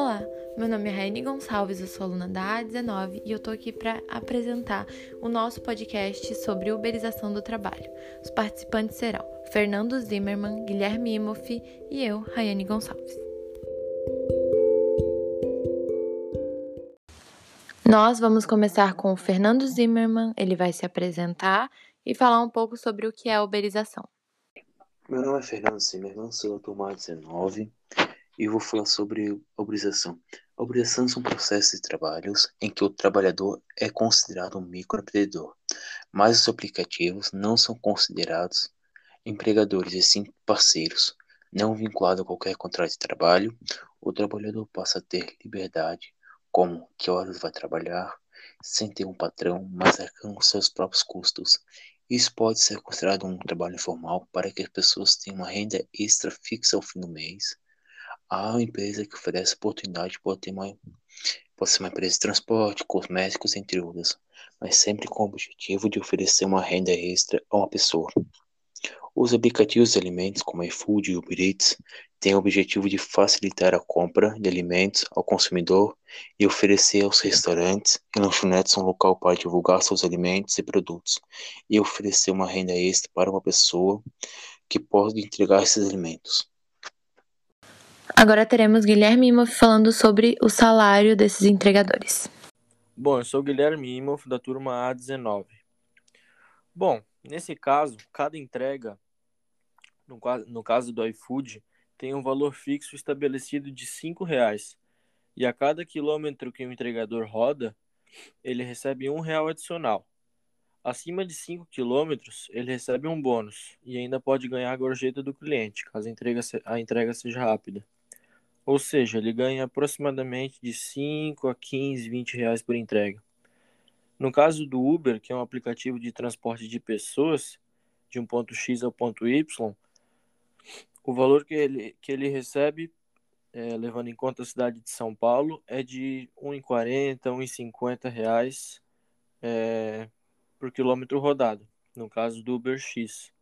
Olá, meu nome é Raine Gonçalves, eu sou aluna da A19 e eu tô aqui para apresentar o nosso podcast sobre uberização do trabalho. Os participantes serão Fernando Zimmermann, Guilherme Imoff e eu, Raiane Gonçalves. Nós vamos começar com o Fernando Zimmermann, ele vai se apresentar e falar um pouco sobre o que é uberização. Meu nome é Fernando Zimmermann, sou da turma 19 e vou falar sobre. A uberização são processos de trabalhos em que o trabalhador é considerado um microempreendedor, mas os aplicativos não são considerados empregadores e sim parceiros. Não vinculado a qualquer contrato de trabalho, o trabalhador passa a ter liberdade, como que horas vai trabalhar, sem ter um patrão, mas arcando seus próprios custos. Isso pode ser considerado um trabalho informal para que as pessoas tenham uma renda extra fixa ao fim do mês a empresa que oferece oportunidade pode ter uma, pode ser uma empresa de transporte, cosméticos, entre outras, mas sempre com o objetivo de oferecer uma renda extra a uma pessoa. Os aplicativos de alimentos como iFood e Uber Eats têm o objetivo de facilitar a compra de alimentos ao consumidor e oferecer aos restaurantes e lanchonetes um local para divulgar seus alimentos e produtos e oferecer uma renda extra para uma pessoa que pode entregar esses alimentos. Agora teremos Guilherme Imoff falando sobre o salário desses entregadores. Bom, eu sou Guilherme Imoff da turma A19. Bom, nesse caso, cada entrega, no, no caso do iFood, tem um valor fixo estabelecido de R$ reais. E a cada quilômetro que o entregador roda, ele recebe um real adicional. Acima de 5 quilômetros, ele recebe um bônus e ainda pode ganhar a gorjeta do cliente, caso a entrega, a entrega seja rápida. Ou seja, ele ganha aproximadamente de 5 a 15, 20 reais por entrega. No caso do Uber, que é um aplicativo de transporte de pessoas de um ponto X ao ponto Y, o valor que ele, que ele recebe, é, levando em conta a cidade de São Paulo, é de R$ 1,40, 1,50 reais é, por quilômetro rodado, no caso do Uber X.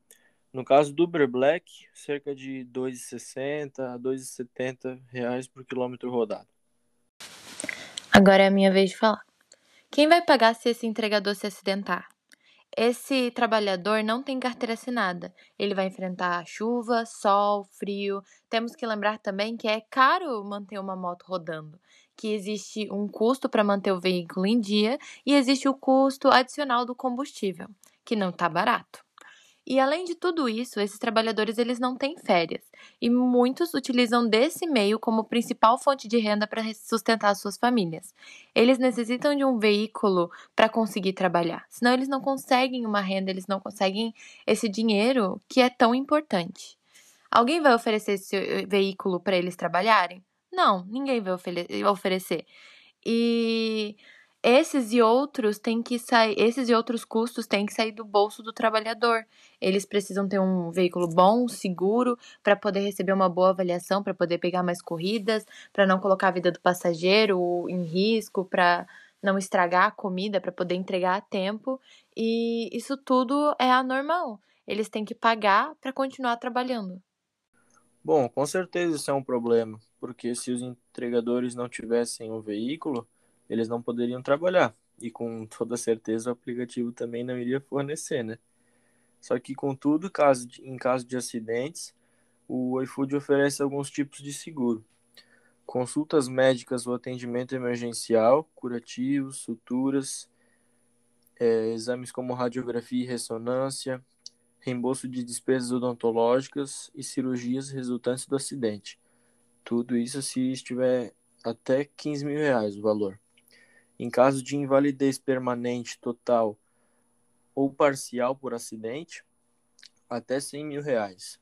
No caso do Uber Black, cerca de 2,60 a 2,70 reais por quilômetro rodado. Agora é a minha vez de falar. Quem vai pagar se esse entregador se acidentar? Esse trabalhador não tem carteira assinada. Ele vai enfrentar chuva, sol, frio. Temos que lembrar também que é caro manter uma moto rodando, que existe um custo para manter o veículo em dia e existe o custo adicional do combustível, que não está barato. E além de tudo isso, esses trabalhadores eles não têm férias e muitos utilizam desse meio como principal fonte de renda para sustentar suas famílias. Eles necessitam de um veículo para conseguir trabalhar, senão eles não conseguem uma renda, eles não conseguem esse dinheiro que é tão importante. Alguém vai oferecer esse eh, veículo para eles trabalharem? Não, ninguém vai oferecer. E esses e outros têm que sair, esses e outros custos têm que sair do bolso do trabalhador. Eles precisam ter um veículo bom, seguro, para poder receber uma boa avaliação, para poder pegar mais corridas, para não colocar a vida do passageiro em risco, para não estragar a comida, para poder entregar a tempo. E isso tudo é anormal. Eles têm que pagar para continuar trabalhando. Bom, com certeza isso é um problema, porque se os entregadores não tivessem um veículo, eles não poderiam trabalhar. E com toda certeza o aplicativo também não iria fornecer, né? Só que, contudo, caso de, em caso de acidentes, o iFood oferece alguns tipos de seguro. Consultas médicas ou atendimento emergencial, curativos, suturas, é, exames como radiografia e ressonância, reembolso de despesas odontológicas e cirurgias resultantes do acidente. Tudo isso se estiver até 15 mil reais o valor. Em caso de invalidez permanente total ou parcial por acidente, até 100 mil reais.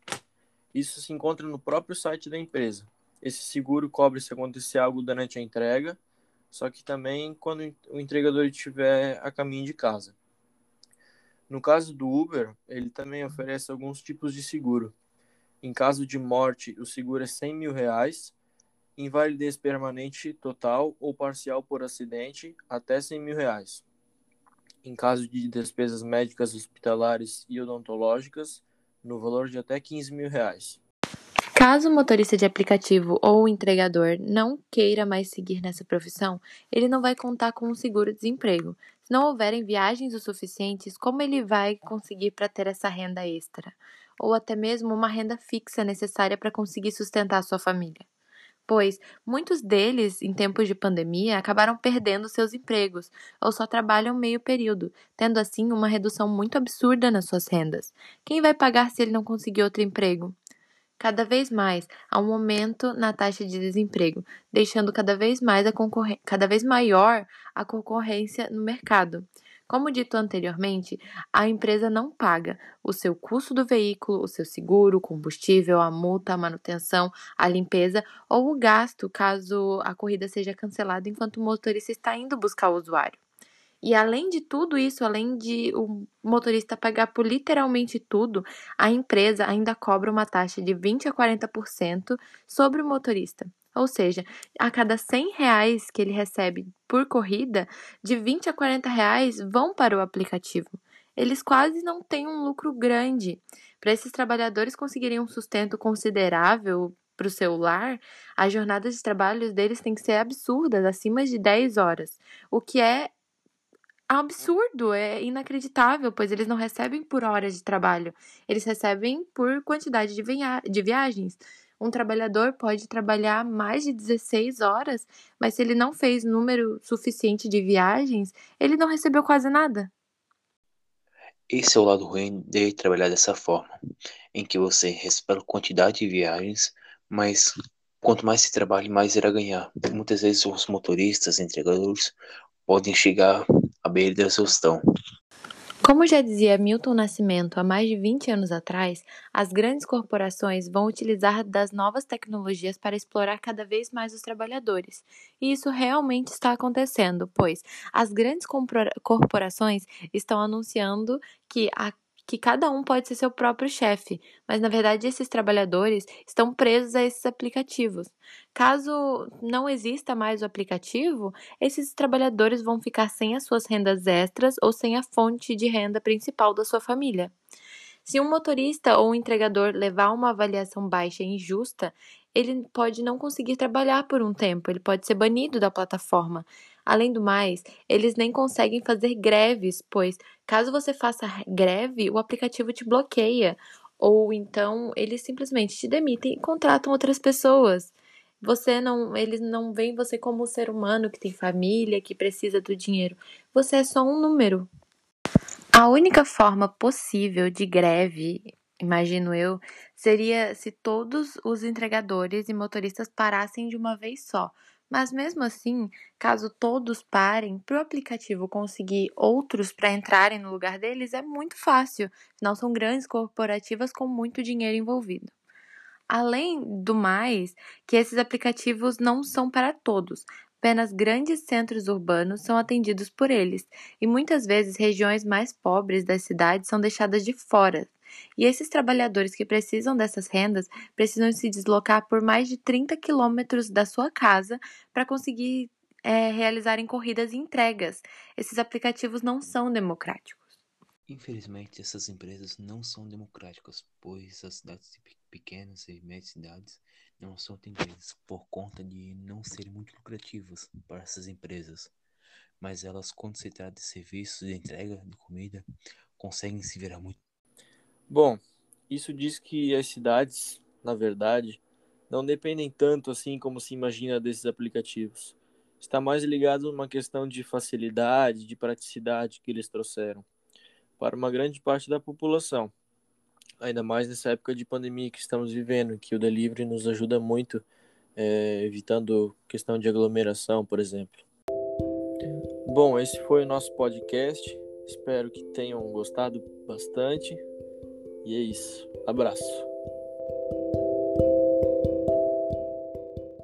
Isso se encontra no próprio site da empresa. Esse seguro cobre se acontecer algo durante a entrega, só que também quando o entregador estiver a caminho de casa. No caso do Uber, ele também oferece alguns tipos de seguro. Em caso de morte, o seguro é 100 mil reais invalidez permanente total ou parcial por acidente, até 100 mil reais. Em caso de despesas médicas hospitalares e odontológicas, no valor de até 15 mil reais. Caso o motorista de aplicativo ou o entregador não queira mais seguir nessa profissão, ele não vai contar com um seguro-desemprego. Se não houverem viagens o suficientes, como ele vai conseguir para ter essa renda extra? Ou até mesmo uma renda fixa necessária para conseguir sustentar a sua família? Pois muitos deles, em tempos de pandemia, acabaram perdendo seus empregos ou só trabalham meio período, tendo assim uma redução muito absurda nas suas rendas. Quem vai pagar se ele não conseguir outro emprego? Cada vez mais há um aumento na taxa de desemprego, deixando cada vez mais a cada vez maior a concorrência no mercado. Como dito anteriormente, a empresa não paga o seu custo do veículo, o seu seguro, o combustível, a multa, a manutenção, a limpeza ou o gasto caso a corrida seja cancelada enquanto o motorista está indo buscar o usuário. E além de tudo isso, além de o motorista pagar por literalmente tudo, a empresa ainda cobra uma taxa de 20 a 40% sobre o motorista. Ou seja, a cada 100 reais que ele recebe por corrida, de 20 a 40 reais vão para o aplicativo. Eles quase não têm um lucro grande. Para esses trabalhadores conseguirem um sustento considerável para o celular, as jornadas de trabalho deles têm que ser absurdas, acima de 10 horas, o que é absurdo, é inacreditável, pois eles não recebem por horas de trabalho, eles recebem por quantidade de, via de viagens. Um trabalhador pode trabalhar mais de 16 horas, mas se ele não fez número suficiente de viagens, ele não recebeu quase nada. Esse é o lado ruim de trabalhar dessa forma, em que você recebe quantidade de viagens, mas quanto mais se trabalha, mais irá ganhar. Muitas vezes os motoristas, entregadores, podem chegar à beira da exaustão. Como já dizia Milton Nascimento há mais de 20 anos atrás, as grandes corporações vão utilizar das novas tecnologias para explorar cada vez mais os trabalhadores. E isso realmente está acontecendo, pois as grandes corporações estão anunciando que a que cada um pode ser seu próprio chefe, mas na verdade esses trabalhadores estão presos a esses aplicativos. Caso não exista mais o aplicativo, esses trabalhadores vão ficar sem as suas rendas extras ou sem a fonte de renda principal da sua família. Se um motorista ou um entregador levar uma avaliação baixa e injusta, ele pode não conseguir trabalhar por um tempo, ele pode ser banido da plataforma. Além do mais, eles nem conseguem fazer greves, pois caso você faça greve, o aplicativo te bloqueia, ou então eles simplesmente te demitem e contratam outras pessoas. Você não, eles não veem você como um ser humano que tem família, que precisa do dinheiro. Você é só um número. A única forma possível de greve, imagino eu, seria se todos os entregadores e motoristas parassem de uma vez só. Mas mesmo assim, caso todos parem, para o aplicativo conseguir outros para entrarem no lugar deles é muito fácil, afinal são grandes corporativas com muito dinheiro envolvido. Além do mais, que esses aplicativos não são para todos. Apenas grandes centros urbanos são atendidos por eles, e muitas vezes regiões mais pobres das cidades são deixadas de fora. E esses trabalhadores que precisam dessas rendas precisam se deslocar por mais de 30 quilômetros da sua casa para conseguir é, realizarem corridas e entregas. Esses aplicativos não são democráticos. Infelizmente, essas empresas não são democráticas, pois as cidades pequenas e médias cidades não são atendidas por conta de não serem muito lucrativas para essas empresas. Mas elas, quando se trata de serviços de entrega de comida, conseguem se virar muito. Bom, isso diz que as cidades, na verdade, não dependem tanto assim como se imagina desses aplicativos. Está mais ligado a uma questão de facilidade, de praticidade que eles trouxeram para uma grande parte da população ainda mais nessa época de pandemia que estamos vivendo, que o delivery nos ajuda muito, é, evitando questão de aglomeração, por exemplo. Bom, esse foi o nosso podcast. Espero que tenham gostado bastante. E é isso. Abraço.